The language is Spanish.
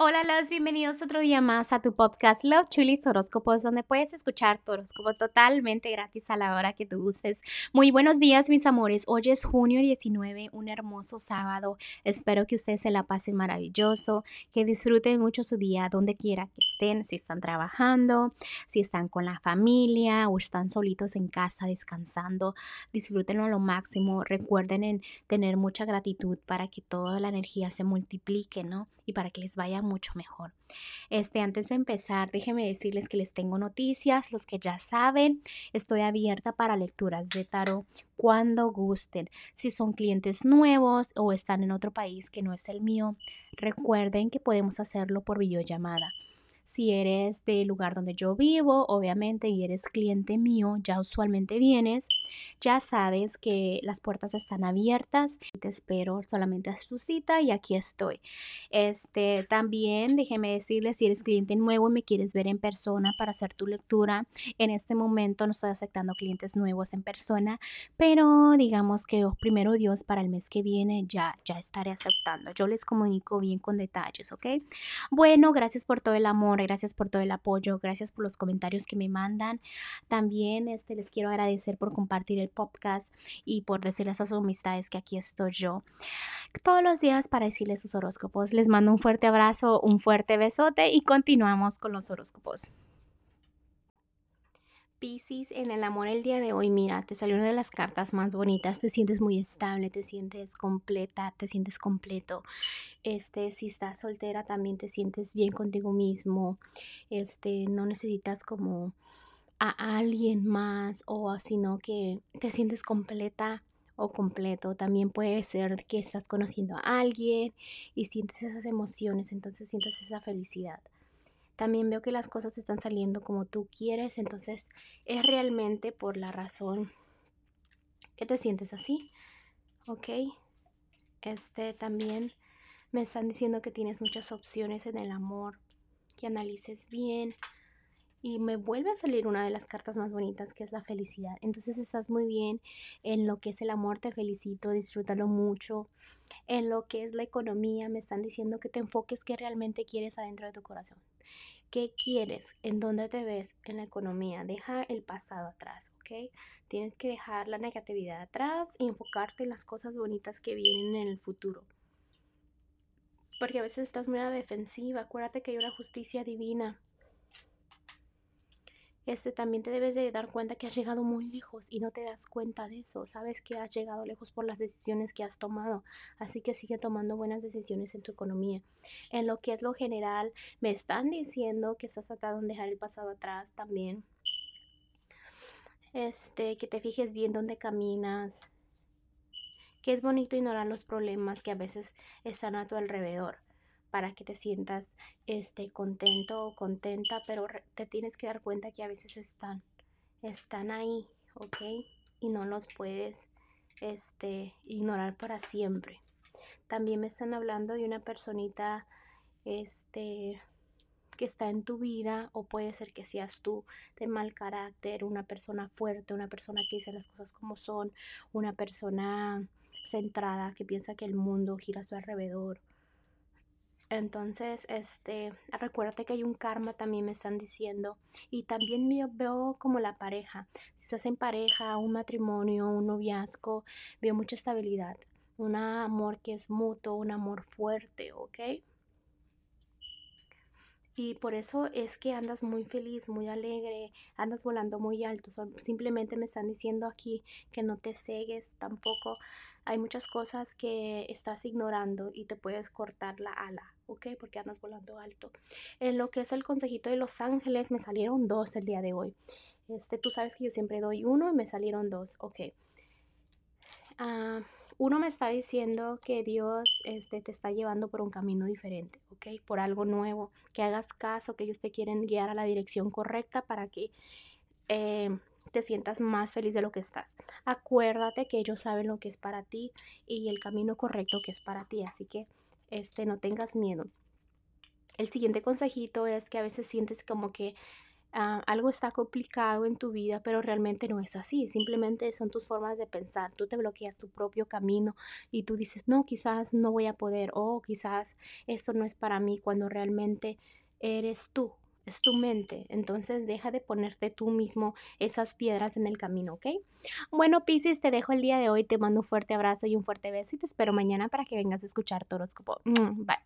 Hola, los bienvenidos otro día más a tu podcast Love Chulis Horóscopos, donde puedes escuchar tu horóscopo totalmente gratis a la hora que tú gustes. Muy buenos días, mis amores. Hoy es junio 19, un hermoso sábado. Espero que ustedes se la pasen maravilloso, que disfruten mucho su día donde quiera que estén, si están trabajando, si están con la familia o están solitos en casa descansando. Disfrútenlo a lo máximo. Recuerden en tener mucha gratitud para que toda la energía se multiplique, ¿no? Y para que les vaya mucho mejor. Este, antes de empezar, déjenme decirles que les tengo noticias, los que ya saben, estoy abierta para lecturas de tarot cuando gusten. Si son clientes nuevos o están en otro país que no es el mío, recuerden que podemos hacerlo por videollamada. Si eres del lugar donde yo vivo, obviamente, y eres cliente mío, ya usualmente vienes, ya sabes que las puertas están abiertas. Te espero solamente a su cita y aquí estoy. Este, también déjeme decirles, si eres cliente nuevo y me quieres ver en persona para hacer tu lectura, en este momento no estoy aceptando clientes nuevos en persona, pero digamos que oh, primero Dios para el mes que viene ya, ya estaré aceptando. Yo les comunico bien con detalles, ¿ok? Bueno, gracias por todo el amor gracias por todo el apoyo, gracias por los comentarios que me mandan. También este, les quiero agradecer por compartir el podcast y por decirles a sus amistades que aquí estoy yo todos los días para decirles sus horóscopos. Les mando un fuerte abrazo, un fuerte besote y continuamos con los horóscopos. Piscis, en el amor el día de hoy, mira, te salió una de las cartas más bonitas, te sientes muy estable, te sientes completa, te sientes completo. Este, si estás soltera también te sientes bien contigo mismo. Este, no necesitas como a alguien más o sino que te sientes completa o completo. También puede ser que estás conociendo a alguien y sientes esas emociones, entonces sientes esa felicidad también veo que las cosas están saliendo como tú quieres, entonces es realmente por la razón que te sientes así, ¿ok? Este también me están diciendo que tienes muchas opciones en el amor, que analices bien y me vuelve a salir una de las cartas más bonitas que es la felicidad. Entonces estás muy bien en lo que es el amor, te felicito, disfrútalo mucho. En lo que es la economía, me están diciendo que te enfoques que realmente quieres adentro de tu corazón. ¿Qué quieres? ¿En dónde te ves en la economía? Deja el pasado atrás, ¿ok? Tienes que dejar la negatividad atrás y enfocarte en las cosas bonitas que vienen en el futuro. Porque a veces estás muy a defensiva. Acuérdate que hay una justicia divina este, también te debes de dar cuenta que has llegado muy lejos y no te das cuenta de eso. Sabes que has llegado lejos por las decisiones que has tomado. Así que sigue tomando buenas decisiones en tu economía. En lo que es lo general, me están diciendo que estás tratando de dejar el pasado atrás también. Este, que te fijes bien dónde caminas. Que es bonito ignorar los problemas que a veces están a tu alrededor para que te sientas este, contento o contenta, pero te tienes que dar cuenta que a veces están, están ahí, ¿ok? Y no los puedes este, ignorar para siempre. También me están hablando de una personita este, que está en tu vida o puede ser que seas tú de mal carácter, una persona fuerte, una persona que dice las cosas como son, una persona centrada que piensa que el mundo gira a su alrededor entonces, este, recuérdate que hay un karma, también me están diciendo. Y también veo como la pareja. Si estás en pareja, un matrimonio, un noviazgo, veo mucha estabilidad. Un amor que es mutuo, un amor fuerte, ¿ok? Y por eso es que andas muy feliz, muy alegre, andas volando muy alto. Simplemente me están diciendo aquí que no te cegues tampoco. Hay muchas cosas que estás ignorando y te puedes cortar la ala, ¿ok? Porque andas volando alto. En lo que es el consejito de los ángeles, me salieron dos el día de hoy. Este, tú sabes que yo siempre doy uno y me salieron dos, ok. Ah uno me está diciendo que Dios este, te está llevando por un camino diferente, ¿ok? Por algo nuevo, que hagas caso, que ellos te quieren guiar a la dirección correcta para que eh, te sientas más feliz de lo que estás. Acuérdate que ellos saben lo que es para ti y el camino correcto que es para ti, así que este, no tengas miedo. El siguiente consejito es que a veces sientes como que ah, algo está complicado en tu vida, pero realmente no es así. Simplemente son tus formas de pensar. Tú te bloqueas tu propio camino y tú dices, no, quizás no voy a poder o quizás esto no es para mí cuando realmente eres tú es tu mente. Entonces deja de ponerte tú mismo esas piedras en el camino, ¿ok? Bueno, Pisces, te dejo el día de hoy. Te mando un fuerte abrazo y un fuerte beso y te espero mañana para que vengas a escuchar tu. Bye.